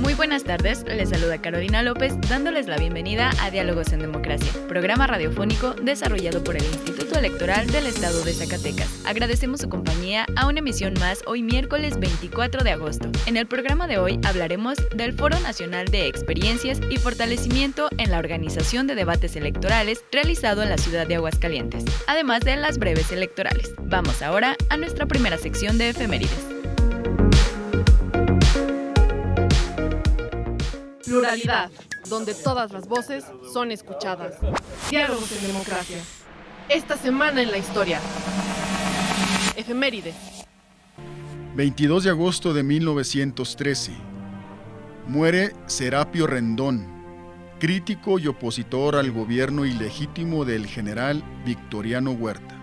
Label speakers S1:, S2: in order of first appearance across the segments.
S1: Muy buenas tardes, les saluda Carolina López dándoles la bienvenida a Diálogos en Democracia, programa radiofónico desarrollado por el Instituto Electoral del Estado de Zacatecas. Agradecemos su compañía a una emisión más hoy miércoles 24 de agosto. En el programa de hoy hablaremos del Foro Nacional de Experiencias y Fortalecimiento en la Organización de Debates Electorales realizado en la ciudad de Aguascalientes, además de las breves electorales. Vamos ahora a nuestra primera sección de efemérides.
S2: Pluralidad, donde todas las voces son escuchadas. Diálogos en democracia. Esta semana en la historia. Efemérides.
S3: 22 de agosto de 1913. Muere Serapio Rendón, crítico y opositor al gobierno ilegítimo del general Victoriano Huerta.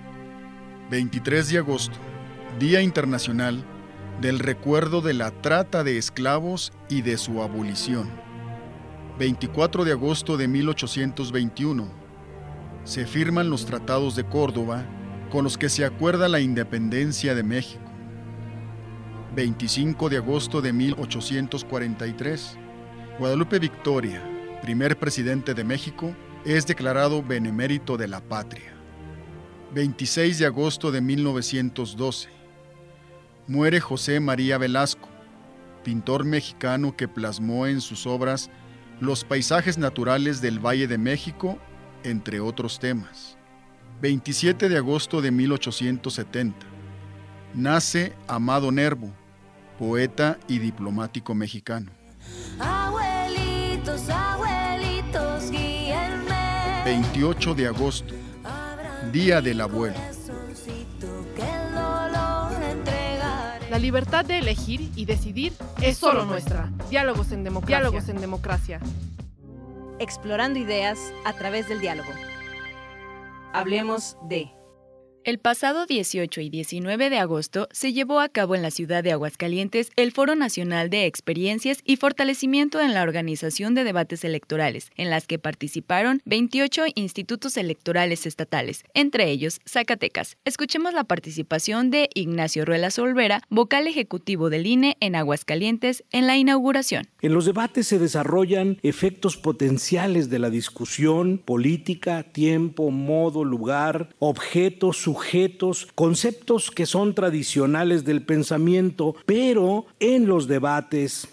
S3: 23 de agosto, Día Internacional del Recuerdo de la Trata de Esclavos y de su abolición. 24 de agosto de 1821, se firman los tratados de Córdoba con los que se acuerda la independencia de México. 25 de agosto de 1843, Guadalupe Victoria, primer presidente de México, es declarado benemérito de la patria. 26 de agosto de 1912, muere José María Velasco, pintor mexicano que plasmó en sus obras los paisajes naturales del Valle de México, entre otros temas. 27 de agosto de 1870. Nace Amado Nervo, poeta y diplomático mexicano. Abuelitos, abuelitos, 28 de agosto, Día del Abuelo.
S2: La libertad de elegir y decidir es solo nuestra. Diálogos en democracia. Diálogos en democracia.
S1: Explorando ideas a través del diálogo. Hablemos de el pasado 18 y 19 de agosto se llevó a cabo en la ciudad de Aguascalientes el Foro Nacional de Experiencias y Fortalecimiento en la Organización de Debates Electorales, en las que participaron 28 institutos electorales estatales, entre ellos Zacatecas. Escuchemos la participación de Ignacio Ruelas Olvera, vocal ejecutivo del INE en Aguascalientes, en la inauguración.
S4: En los debates se desarrollan efectos potenciales de la discusión, política, tiempo, modo, lugar, objetos, sujetos, sujetos, conceptos que son tradicionales del pensamiento, pero en los debates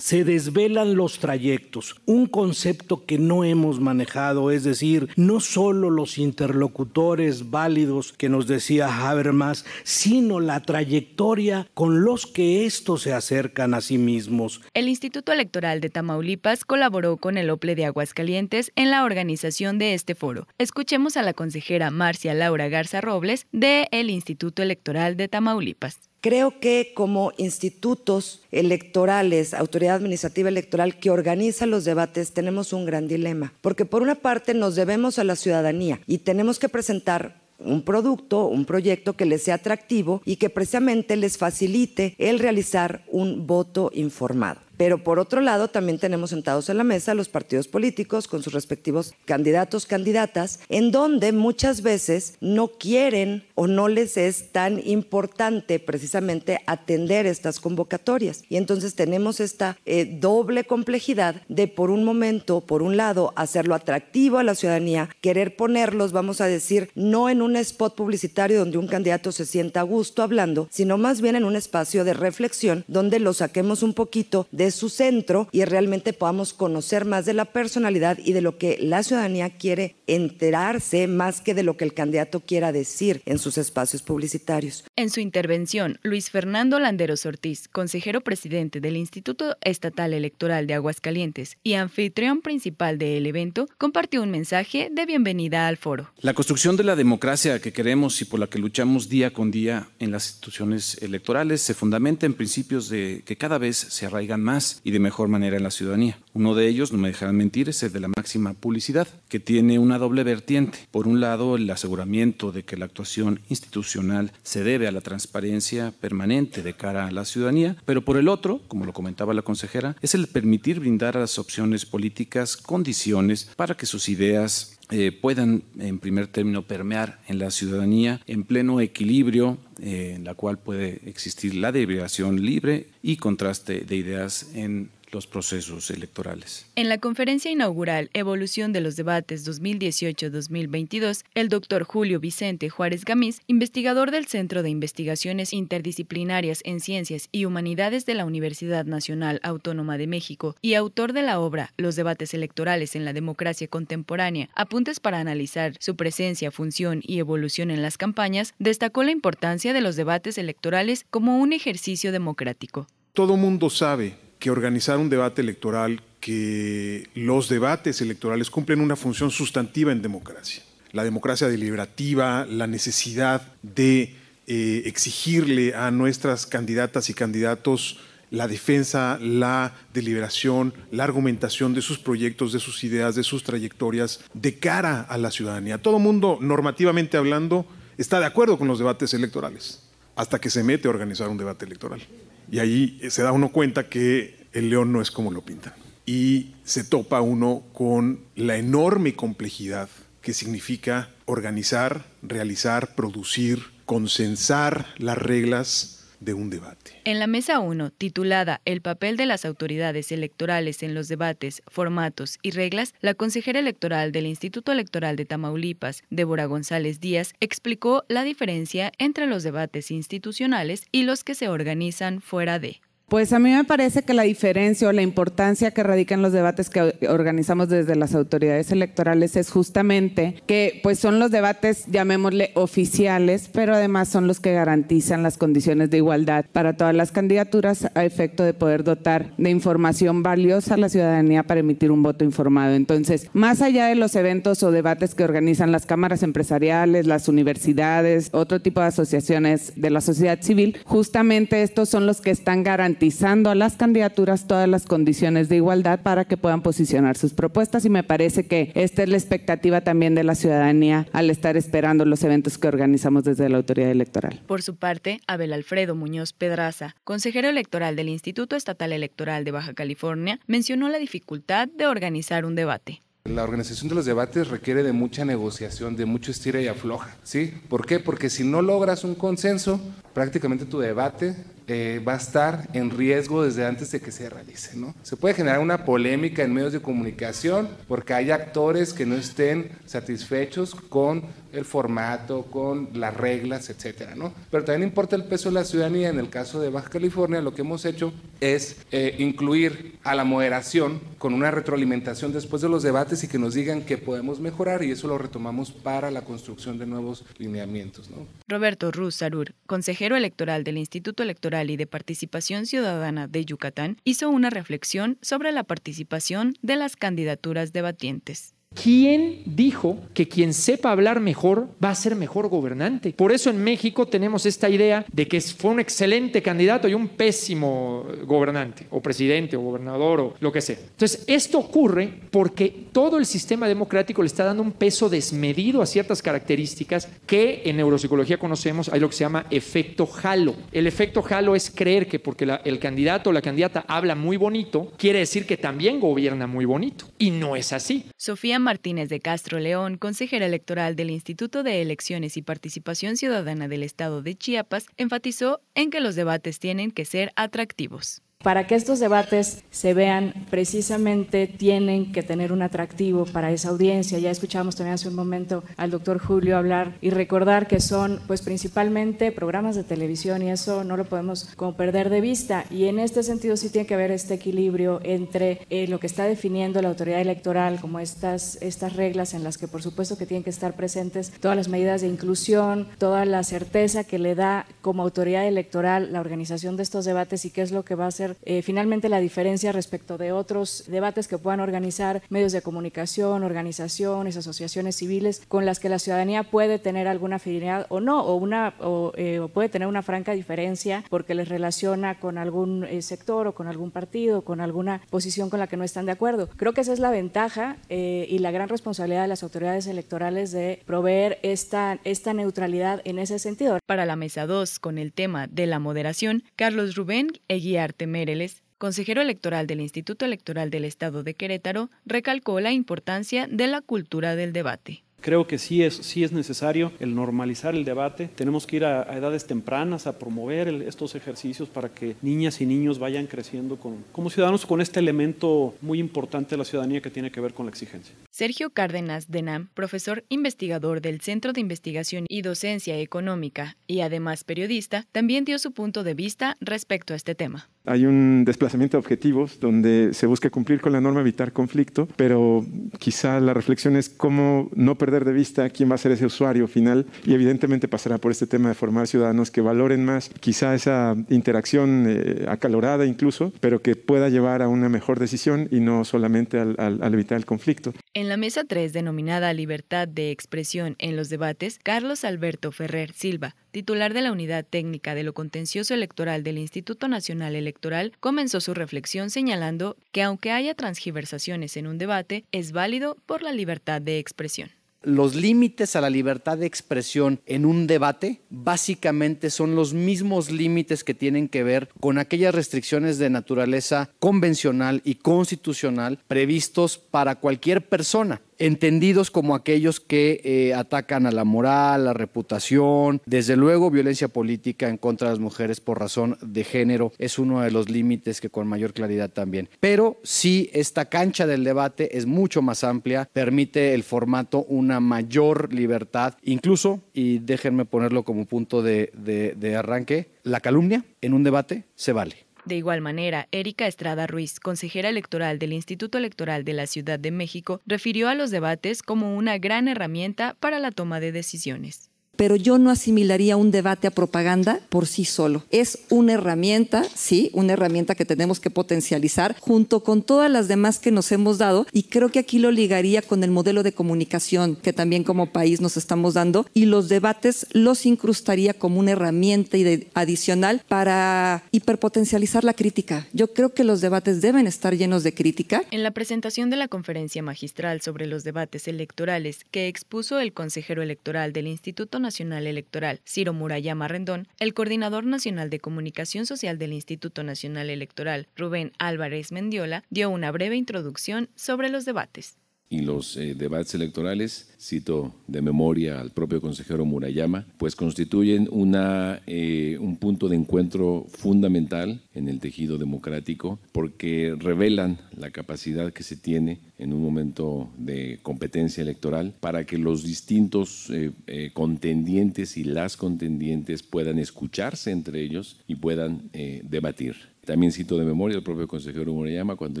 S4: se desvelan los trayectos, un concepto que no hemos manejado, es decir, no solo los interlocutores válidos que nos decía Habermas, sino la trayectoria con los que estos se acercan a sí mismos.
S1: El Instituto Electoral de Tamaulipas colaboró con el OPLE de Aguascalientes en la organización de este foro. Escuchemos a la consejera Marcia Laura Garza Robles de el Instituto Electoral de Tamaulipas.
S5: Creo que como institutos electorales, autoridad administrativa electoral que organiza los debates, tenemos un gran dilema, porque por una parte nos debemos a la ciudadanía y tenemos que presentar un producto, un proyecto que les sea atractivo y que precisamente les facilite el realizar un voto informado. Pero por otro lado, también tenemos sentados en la mesa los partidos políticos con sus respectivos candidatos, candidatas, en donde muchas veces no quieren o no les es tan importante precisamente atender estas convocatorias. Y entonces tenemos esta eh, doble complejidad de, por un momento, por un lado, hacerlo atractivo a la ciudadanía, querer ponerlos, vamos a decir, no en un spot publicitario donde un candidato se sienta a gusto hablando, sino más bien en un espacio de reflexión donde lo saquemos un poquito de de su centro y realmente podamos conocer más de la personalidad y de lo que la ciudadanía quiere enterarse más que de lo que el candidato quiera decir en sus espacios publicitarios.
S1: En su intervención, Luis Fernando Landeros Ortiz, consejero presidente del Instituto Estatal Electoral de Aguascalientes y anfitrión principal del evento, compartió un mensaje de bienvenida al foro.
S4: La construcción de la democracia que queremos y por la que luchamos día con día en las instituciones electorales se fundamenta en principios de que cada vez se arraigan más y de mejor manera en la ciudadanía. Uno de ellos, no me dejarán mentir, es el de la máxima publicidad, que tiene una doble vertiente. Por un lado, el aseguramiento de que la actuación institucional se debe a la transparencia permanente de cara a la ciudadanía, pero por el otro, como lo comentaba la consejera, es el permitir brindar a las opciones políticas condiciones para que sus ideas eh, puedan, en primer término, permear en la ciudadanía en pleno equilibrio, eh, en la cual puede existir la deliberación libre y contraste de ideas en los procesos electorales.
S1: En la conferencia inaugural Evolución de los debates 2018-2022, el doctor Julio Vicente Juárez Gamiz, investigador del Centro de Investigaciones Interdisciplinarias en Ciencias y Humanidades de la Universidad Nacional Autónoma de México y autor de la obra Los debates electorales en la democracia contemporánea, apuntes para analizar su presencia, función y evolución en las campañas, destacó la importancia de los debates electorales como un ejercicio democrático.
S6: Todo mundo sabe que organizar un debate electoral, que los debates electorales cumplen una función sustantiva en democracia. La democracia deliberativa, la necesidad de eh, exigirle a nuestras candidatas y candidatos la defensa, la deliberación, la argumentación de sus proyectos, de sus ideas, de sus trayectorias de cara a la ciudadanía. Todo mundo, normativamente hablando, está de acuerdo con los debates electorales, hasta que se mete a organizar un debate electoral. Y ahí se da uno cuenta que el león no es como lo pintan. Y se topa uno con la enorme complejidad que significa organizar, realizar, producir, consensar las reglas de un debate.
S1: En la mesa 1, titulada El papel de las autoridades electorales en los debates, formatos y reglas, la consejera electoral del Instituto Electoral de Tamaulipas, Débora González Díaz, explicó la diferencia entre los debates institucionales y los que se organizan fuera de.
S7: Pues a mí me parece que la diferencia o la importancia que radica en los debates que organizamos desde las autoridades electorales es justamente que pues son los debates, llamémosle oficiales, pero además son los que garantizan las condiciones de igualdad para todas las candidaturas a efecto de poder dotar de información valiosa a la ciudadanía para emitir un voto informado. Entonces, más allá de los eventos o debates que organizan las cámaras empresariales, las universidades, otro tipo de asociaciones de la sociedad civil, justamente estos son los que están garantizando garantizando a las candidaturas todas las condiciones de igualdad para que puedan posicionar sus propuestas y me parece que esta es la expectativa también de la ciudadanía al estar esperando los eventos que organizamos desde la autoridad electoral.
S1: Por su parte, Abel Alfredo Muñoz Pedraza, consejero electoral del Instituto Estatal Electoral de Baja California, mencionó la dificultad de organizar un debate.
S8: La organización de los debates requiere de mucha negociación, de mucho estira y afloja, ¿sí? ¿Por qué? Porque si no logras un consenso, prácticamente tu debate eh, va a estar en riesgo desde antes de que se realice. ¿no? Se puede generar una polémica en medios de comunicación porque hay actores que no estén satisfechos con el formato, con las reglas, etcétera, ¿no? Pero también importa el peso de la ciudadanía. En el caso de Baja California, lo que hemos hecho es eh, incluir a la moderación con una retroalimentación después de los debates y que nos digan qué podemos mejorar y eso lo retomamos para la construcción de nuevos lineamientos, ¿no?
S1: Roberto Ruz Sarur, consejero electoral del Instituto Electoral y de Participación Ciudadana de Yucatán hizo una reflexión sobre la participación de las candidaturas debatientes.
S9: ¿Quién dijo que quien sepa hablar mejor va a ser mejor gobernante? Por eso en México tenemos esta idea de que fue un excelente candidato y un pésimo gobernante, o presidente, o gobernador, o lo que sea. Entonces, esto ocurre porque todo el sistema democrático le está dando un peso desmedido a ciertas características que en neuropsicología conocemos, hay lo que se llama efecto halo. El efecto halo es creer que porque el candidato o la candidata habla muy bonito, quiere decir que también gobierna muy bonito. Y no es así.
S1: Sofía Martínez de Castro León, consejera electoral del Instituto de Elecciones y Participación Ciudadana del Estado de Chiapas, enfatizó en que los debates tienen que ser atractivos.
S10: Para que estos debates se vean, precisamente tienen que tener un atractivo para esa audiencia. Ya escuchamos también hace un momento al doctor Julio hablar y recordar que son pues principalmente programas de televisión y eso no lo podemos como perder de vista. Y en este sentido sí tiene que haber este equilibrio entre eh, lo que está definiendo la autoridad electoral como estas, estas reglas en las que por supuesto que tienen que estar presentes todas las medidas de inclusión, toda la certeza que le da como autoridad electoral la organización de estos debates y qué es lo que va a hacer eh, finalmente la diferencia respecto de otros debates que puedan organizar medios de comunicación, organizaciones, asociaciones civiles con las que la ciudadanía puede tener alguna afinidad o no, o, una, o, eh, puede tener una franca diferencia porque les relaciona con algún eh, sector o con algún partido, con alguna posición con la que no están de acuerdo. Creo que esa es la ventaja y la gran responsabilidad de las autoridades electorales de proveer esta, esta neutralidad en ese sentido.
S1: Para la mesa 2, con el tema de la moderación, Carlos Rubén Eguiarte Mereles, consejero electoral del Instituto Electoral del Estado de Querétaro, recalcó la importancia de la cultura del debate.
S11: Creo que sí es, sí es necesario el normalizar el debate. Tenemos que ir a, edades tempranas a promover estos ejercicios para que niñas y niños vayan creciendo con, como ciudadanos con este elemento muy importante de la ciudadanía que tiene que ver con la exigencia.
S1: Sergio Cárdenas Denam, profesor investigador del Centro de Investigación y Docencia Económica y además periodista, también dio su punto de vista respecto a este tema
S12: hay un desplazamiento de objetivos donde se busca cumplir con la norma evitar conflicto, pero quizá la reflexión es cómo no perder de vista quién va a ser ese usuario final y evidentemente pasará por este tema de formar ciudadanos que valoren más quizá esa interacción eh, acalorada incluso, pero que pueda llevar a una mejor decisión y no solamente al, al evitar el conflicto.
S1: En la mesa 3 denominada Libertad de Expresión en los debates, Carlos Alberto Ferrer Silva, titular de la Unidad Técnica de lo Contencioso Electoral del Instituto Nacional Electoral, comenzó su reflexión señalando que aunque haya transgiversaciones en un debate, es válido por la libertad de expresión.
S13: Los límites a la libertad de expresión en un debate básicamente son los mismos límites que tienen que ver con aquellas restricciones de naturaleza convencional y constitucional previstos para cualquier persona entendidos como aquellos que eh, atacan a la moral, la reputación, desde luego violencia política en contra de las mujeres por razón de género es uno de los límites que con mayor claridad también. Pero sí, esta cancha del debate es mucho más amplia, permite el formato una mayor libertad, incluso, y déjenme ponerlo como punto de arranque, la calumnia en un debate se vale.
S1: De igual manera, Erika Estrada Ruiz, consejera electoral del Instituto Electoral de la Ciudad de México, refirió a los debates como una gran herramienta para la toma de decisiones
S14: pero yo no asimilaría un debate a propaganda por sí solo. Es una herramienta, sí, una herramienta que tenemos que potencializar junto con todas las demás que nos hemos dado y creo que aquí lo ligaría con el modelo de comunicación que también como país nos estamos dando y los debates los incrustaría como una herramienta adicional para hiperpotencializar la crítica. Yo creo que los debates deben estar llenos de crítica.
S1: En la presentación de la conferencia magistral sobre los debates electorales que expuso el consejero electoral del Instituto Nacional Nacional Electoral, Ciro Murayama Rendón, el coordinador nacional de comunicación social del Instituto Nacional Electoral, Rubén Álvarez Mendiola, dio una breve introducción sobre los debates
S15: y los eh, debates electorales, cito de memoria al propio consejero Murayama, pues constituyen una, eh, un punto de encuentro fundamental en el tejido democrático porque revelan la capacidad que se tiene en un momento de competencia electoral para que los distintos eh, contendientes y las contendientes puedan escucharse entre ellos y puedan debatir. También cito de memoria al propio consejero Murayama cuando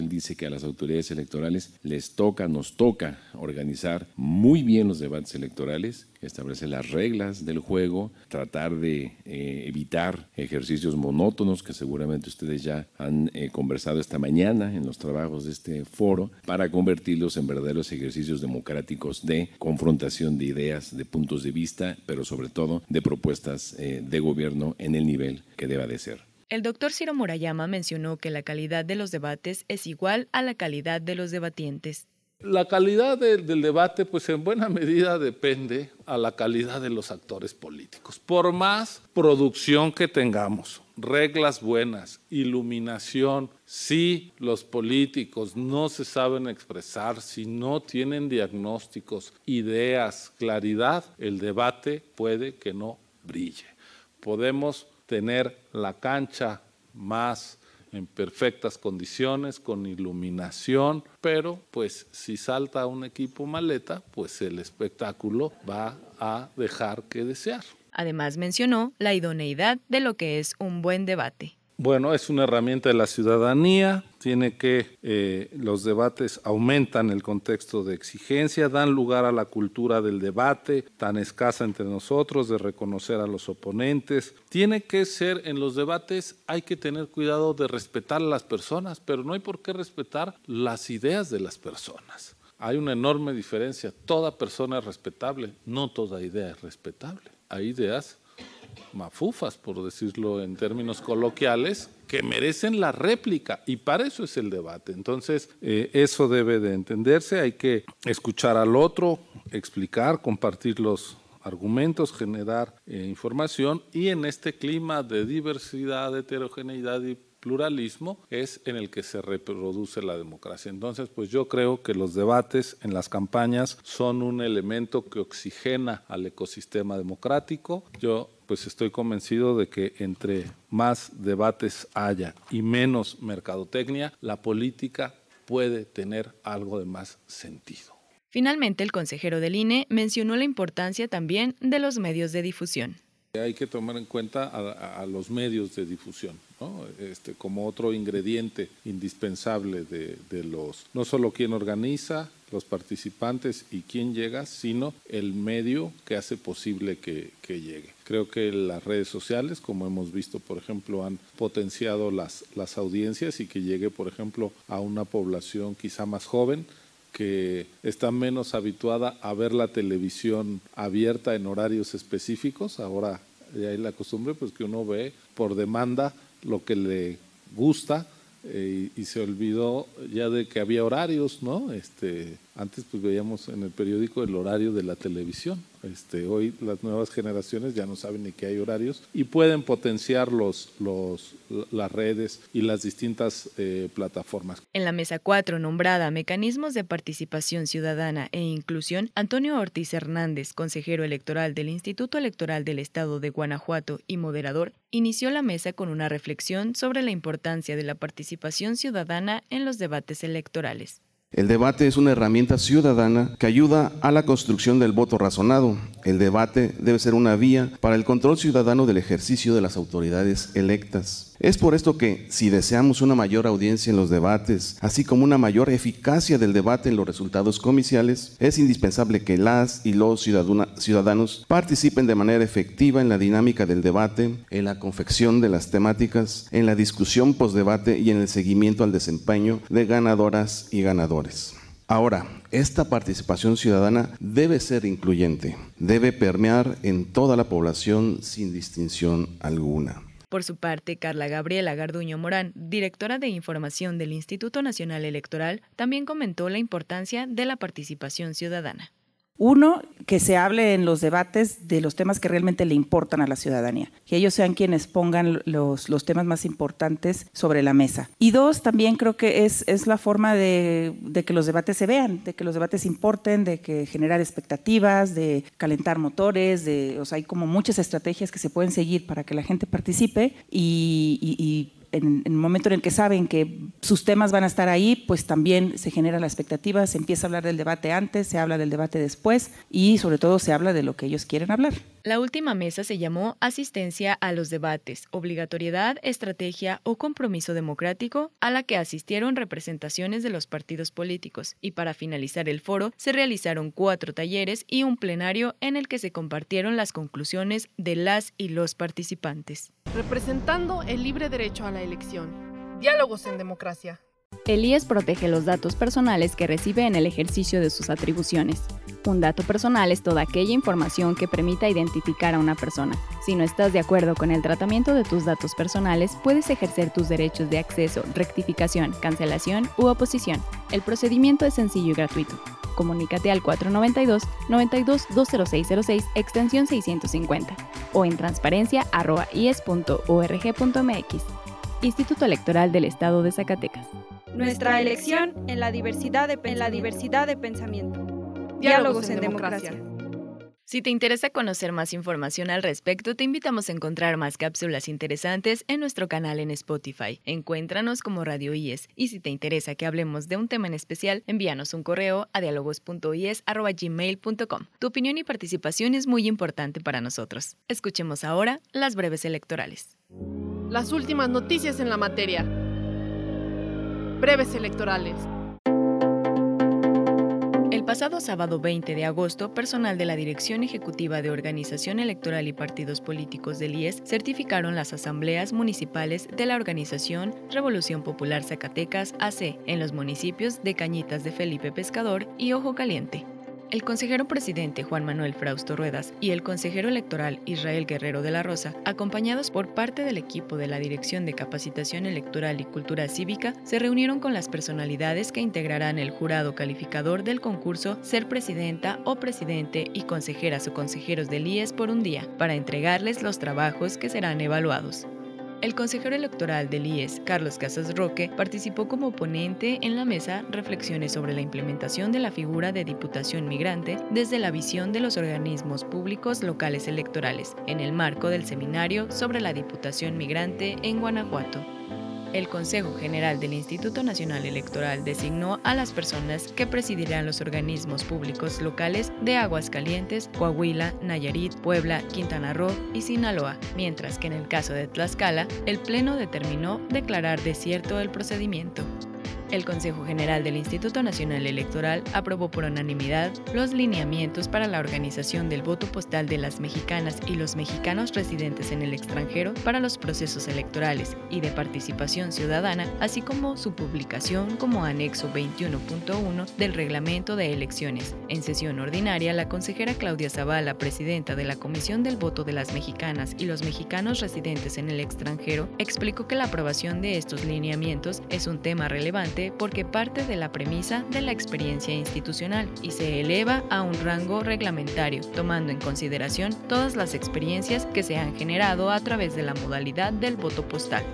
S15: él dice que a las autoridades electorales les toca, nos toca organizar muy bien los debates electorales, establecer las reglas del juego, tratar de eh, evitar ejercicios monótonos que seguramente ustedes ya han eh, conversado esta mañana en los trabajos de este foro, para convertirlos en verdaderos ejercicios democráticos de confrontación de ideas, de puntos de vista, pero sobre todo de propuestas eh, de gobierno en el nivel que deba de ser.
S1: El doctor Ciro Murayama mencionó que la calidad de los debates es igual a la calidad de los debatientes.
S16: La calidad del debate, pues en buena medida depende a la calidad de los actores políticos. Por más producción que tengamos, reglas buenas, iluminación, si los políticos no se saben expresar, si no tienen diagnósticos, ideas, claridad, el debate puede que no brille. Podemos tener la cancha más en perfectas condiciones, con iluminación, pero pues si salta un equipo maleta, pues el espectáculo va a dejar que desear.
S1: Además mencionó la idoneidad de lo que es un buen debate.
S16: Bueno, es una herramienta de la ciudadanía, tiene que, eh, los debates aumentan el contexto de exigencia, dan lugar a la cultura del debate tan escasa entre nosotros, de reconocer a los oponentes. Tiene que ser, en los debates hay que tener cuidado de respetar a las personas, pero no hay por qué respetar las ideas de las personas. Hay una enorme diferencia, toda persona es respetable, no toda idea es respetable. Hay ideas mafufas, por decirlo en términos coloquiales, que merecen la réplica y para eso es el debate. Entonces, eh, eso debe de entenderse, hay que escuchar al otro, explicar, compartir los argumentos, generar eh, información y en este clima de diversidad, heterogeneidad y pluralismo es en el que se reproduce la democracia. Entonces, pues yo creo que los debates en las campañas son un elemento que oxigena al ecosistema democrático. Yo pues estoy convencido de que entre más debates haya y menos mercadotecnia, la política puede tener algo de más sentido.
S1: Finalmente, el consejero del INE mencionó la importancia también de los medios de difusión.
S16: Hay que tomar en cuenta a, los medios de difusión, este, como otro ingrediente indispensable de, de, los, no solo quien organiza, los participantes y quién llega, sino el medio que hace posible que, que, llegue. Creo que las redes sociales, como hemos visto, por ejemplo, han potenciado las, las audiencias y que llegue, por ejemplo, a una población quizá más joven que está menos habituada a ver la televisión abierta en horarios específicos. Ahora ya hay la costumbre pues que uno ve por demanda lo que le gusta eh, y, se olvidó ya de que había horarios, ¿no? Este, antes pues veíamos en el periódico el horario de la televisión. Este, hoy las nuevas generaciones ya no saben ni que hay horarios y pueden potenciar los, los, las redes y las distintas eh, plataformas.
S1: En la mesa 4, nombrada Mecanismos de Participación Ciudadana e Inclusión, Antonio Ortiz Hernández, consejero electoral del Instituto Electoral del Estado de Guanajuato y moderador, inició la mesa con una reflexión sobre la importancia de la participación ciudadana en los debates electorales.
S17: El debate es una herramienta ciudadana que ayuda a la construcción del voto razonado. El debate debe ser una vía para el control ciudadano del ejercicio de las autoridades electas. Es por esto que, si deseamos una mayor audiencia en los debates, así como una mayor eficacia del debate en los resultados comiciales, es indispensable que las y los ciudadanos participen de manera efectiva en la dinámica del debate, en la confección de las temáticas, en la discusión postdebate y en el seguimiento al desempeño de ganadoras y ganadores. Ahora, esta participación ciudadana debe ser incluyente, debe permear en toda la población sin distinción alguna.
S1: Por su parte, Carla Gabriela Garduño Morán, directora de información del Instituto Nacional Electoral, también comentó la importancia de la participación ciudadana.
S18: Uno, que se hable en los debates de los temas que realmente le importan a la ciudadanía, que ellos sean quienes pongan los, los temas más importantes sobre la mesa. Y dos, también creo que es, es la forma de, de, que los debates se vean, de que los debates importen, de que generar expectativas, de calentar motores, de, o sea, hay como muchas estrategias que se pueden seguir para que la gente participe y, y en, el momento en el que saben que sus temas van a estar ahí, pues también se genera la expectativa, se empieza a hablar del debate antes, se habla del debate después y sobre todo se habla de lo que ellos quieren hablar.
S1: La última mesa se llamó Asistencia a los debates, obligatoriedad, estrategia o compromiso democrático, a la que asistieron representaciones de los partidos políticos y para finalizar el foro se realizaron cuatro talleres y un plenario en el que se compartieron las conclusiones de las y los participantes.
S2: Representando el libre derecho a la elección. Diálogos en democracia.
S1: El IES protege los datos personales que recibe en el ejercicio de sus atribuciones. Un dato personal es toda aquella información que permita identificar a una persona. Si no estás de acuerdo con el tratamiento de tus datos personales, puedes ejercer tus derechos de acceso, rectificación, cancelación u oposición. El procedimiento es sencillo y gratuito. Comunícate al 492-92-20606, extensión 650, o en transparencia.ies.org.mx. Instituto Electoral del Estado de Zacatecas.
S19: Nuestra elección en la diversidad en la diversidad de pensamiento. Diálogos en democracia.
S1: Si te interesa conocer más información al respecto, te invitamos a encontrar más cápsulas interesantes en nuestro canal en Spotify. Encuéntranos como Radio IES y si te interesa que hablemos de un tema en especial, envíanos un correo a dialogos.ies.gmail.com. Tu opinión y participación es muy importante para nosotros. Escuchemos ahora las breves electorales.
S2: Las últimas noticias en la materia. Breves electorales.
S1: Pasado sábado 20 de agosto, personal de la Dirección Ejecutiva de Organización Electoral y Partidos Políticos del IES certificaron las asambleas municipales de la organización Revolución Popular Zacatecas AC en los municipios de Cañitas de Felipe Pescador y Ojo Caliente. El consejero presidente Juan Manuel Frausto Ruedas y el consejero electoral Israel Guerrero de la Rosa, acompañados por parte del equipo de la Dirección de Capacitación Electoral y Cultura Cívica, se reunieron con las personalidades que integrarán el jurado calificador del concurso Ser Presidenta o Presidente y consejeras o consejeros del IES por un día, para entregarles los trabajos que serán evaluados. El consejero electoral del IES, Carlos Casas Roque, participó como ponente en la mesa Reflexiones sobre la implementación de la figura de Diputación Migrante desde la visión de los organismos públicos locales electorales, en el marco del seminario sobre la Diputación Migrante en Guanajuato. El Consejo General del Instituto Nacional Electoral designó a las personas que presidirán los organismos públicos locales de Aguascalientes, Coahuila, Nayarit, Puebla, Quintana Roo y Sinaloa, mientras que en el caso de Tlaxcala, el Pleno determinó declarar desierto el procedimiento. El Consejo General del Instituto Nacional Electoral aprobó por unanimidad los lineamientos para la organización del voto postal de las mexicanas y los mexicanos residentes en el extranjero para los procesos electorales y de participación ciudadana, así como su publicación como anexo 21.1 del reglamento de elecciones. En sesión ordinaria, la consejera Claudia Zavala, presidenta de la Comisión del Voto de las Mexicanas y los mexicanos residentes en el extranjero, explicó que la aprobación de estos lineamientos es un tema relevante porque parte de la premisa de la experiencia institucional y se eleva a un rango reglamentario, tomando en consideración todas las experiencias que se han generado a través de la modalidad del voto postal.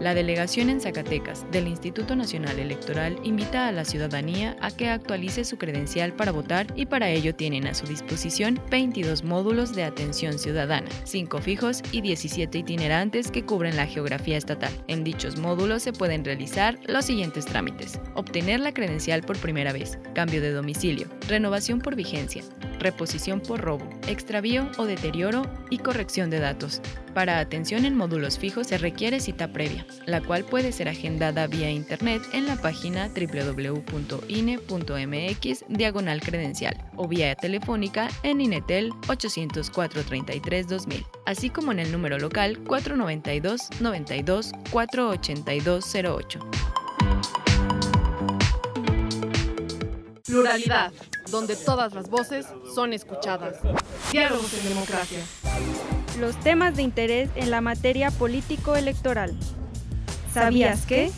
S1: La delegación en Zacatecas del Instituto Nacional Electoral invita a la ciudadanía a que actualice su credencial para votar y para ello tienen a su disposición 22 módulos de atención ciudadana, 5 fijos y 17 itinerantes que cubren la geografía estatal. En dichos módulos se pueden realizar los siguientes trámites. Obtener la credencial por primera vez, cambio de domicilio, renovación por vigencia, reposición por robo, extravío o deterioro y corrección de datos. Para atención en módulos fijos se requiere cita previa, la cual puede ser agendada vía internet en la página www.ine.mx diagonal credencial o vía telefónica en Inetel 804 33 2000, así como en el número local 492 92 482 08.
S2: Pluralidad, donde todas las voces son escuchadas. Diálogos en democracia.
S19: Los temas de interés en la materia político-electoral. ¿Sabías que?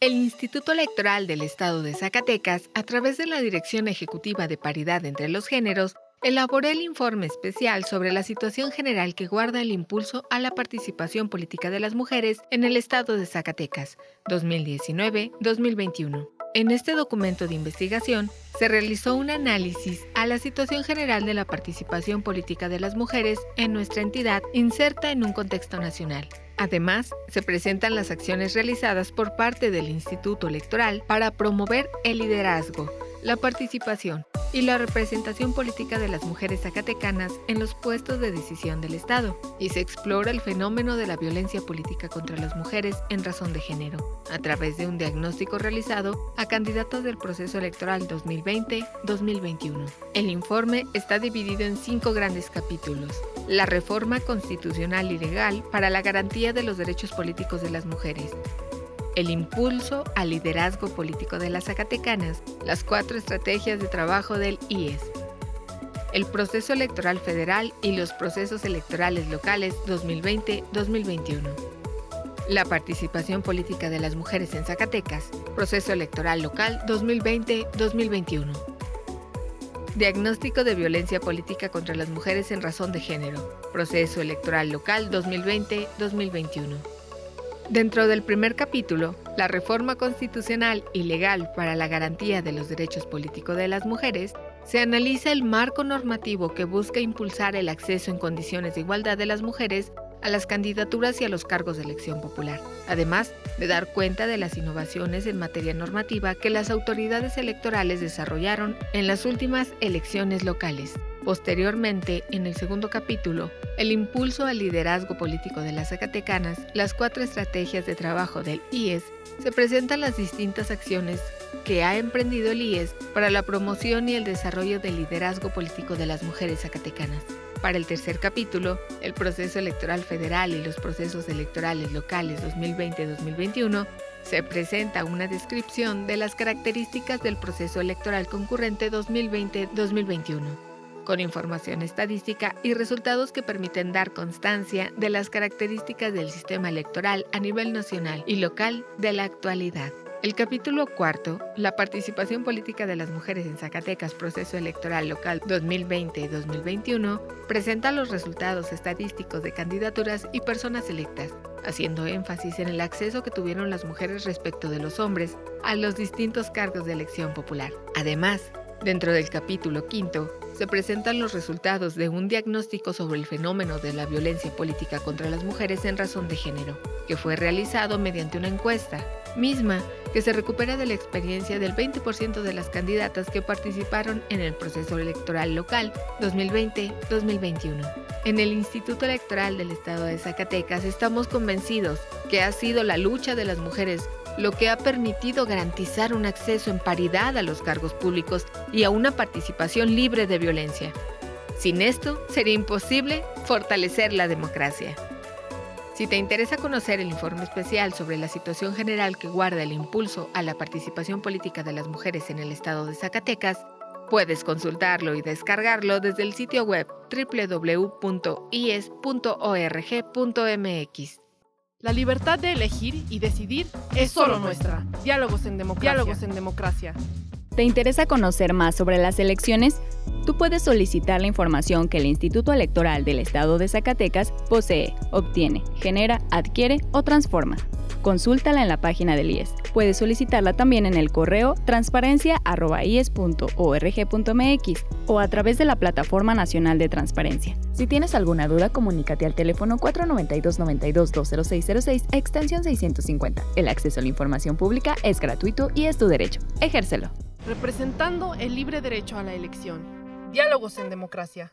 S20: El Instituto Electoral del Estado de Zacatecas, a través de la Dirección Ejecutiva de Paridad entre los Géneros, elaboró el informe especial sobre la situación general que guarda el impulso a la participación política de las mujeres en el Estado de Zacatecas, 2019-2021. En este documento de investigación se realizó un análisis a la situación general de la participación política de las mujeres en nuestra entidad inserta en un contexto nacional. Además, se presentan las acciones realizadas por parte del Instituto Electoral para promover el liderazgo, la participación y la representación política de las mujeres zacatecanas en los puestos de decisión del Estado, y se explora el fenómeno de la violencia política contra las mujeres en razón de género, a través de un diagnóstico realizado a candidatos del proceso electoral 2020-2021. El informe está dividido en cinco grandes capítulos. La reforma constitucional y legal para la garantía de los derechos políticos de las mujeres, el impulso al liderazgo político de las Zacatecanas, las cuatro estrategias de trabajo del IES, el proceso electoral federal y los procesos electorales locales 2020-2021. La participación política de las mujeres en Zacatecas, proceso electoral local 2020-2021. Diagnóstico de violencia política contra las mujeres en razón de género, proceso electoral local 2020-2021. Dentro del primer capítulo, la reforma constitucional y legal para la garantía de los derechos políticos de las mujeres, se analiza el marco normativo que busca impulsar el acceso en condiciones de igualdad de las mujeres a las candidaturas y a los cargos de elección popular, además de dar cuenta de las innovaciones en materia normativa que las autoridades electorales desarrollaron en las últimas elecciones locales. Posteriormente, en el segundo capítulo, el impulso al liderazgo político de las Zacatecanas, las cuatro estrategias de trabajo del IES, se presentan las distintas acciones que ha emprendido el IES para la promoción y el desarrollo del liderazgo político de las mujeres zacatecanas. Para el tercer capítulo, el proceso electoral federal y los procesos electorales locales 2020-2021, se presenta una descripción de las características del proceso electoral concurrente 2020-2021 con información estadística y resultados que permiten dar constancia de las características del sistema electoral a nivel nacional y local de la actualidad. El capítulo cuarto, la participación política de las mujeres en Zacatecas, proceso electoral local 2020-2021, presenta los resultados estadísticos de candidaturas y personas electas, haciendo énfasis en el acceso que tuvieron las mujeres respecto de los hombres a los distintos cargos de elección popular. Además, dentro del capítulo quinto, se presentan los resultados de un diagnóstico sobre el fenómeno de la violencia política contra las mujeres en razón de género, que fue realizado mediante una encuesta, misma que se recupera de la experiencia del 20% de las candidatas que participaron en el proceso electoral local 2020-2021. En el Instituto Electoral del Estado de Zacatecas estamos convencidos que ha sido la lucha de las mujeres lo que ha permitido garantizar un acceso en paridad a los cargos públicos y a una participación libre de violencia. Sin esto, sería imposible fortalecer la democracia. Si te interesa conocer el informe especial sobre la situación general que guarda el impulso a la participación política de las mujeres en el estado de Zacatecas, puedes consultarlo y descargarlo desde el sitio web www.ies.org.mx.
S2: La libertad de elegir y decidir es solo nuestra. Diálogos en democracia. Diálogos en democracia.
S1: ¿Te interesa conocer más sobre las elecciones? Tú puedes solicitar la información que el Instituto Electoral del Estado de Zacatecas posee, obtiene, genera, adquiere o transforma. Consúltala en la página del IES. Puedes solicitarla también en el correo transparencia.ies.org.mx o a través de la Plataforma Nacional de Transparencia. Si tienes alguna duda, comunícate al teléfono 492-92-20606, extensión 650. El acceso a la información pública es gratuito y es tu derecho. Ejércelo.
S2: Representando el libre derecho a la elección. Diálogos en democracia.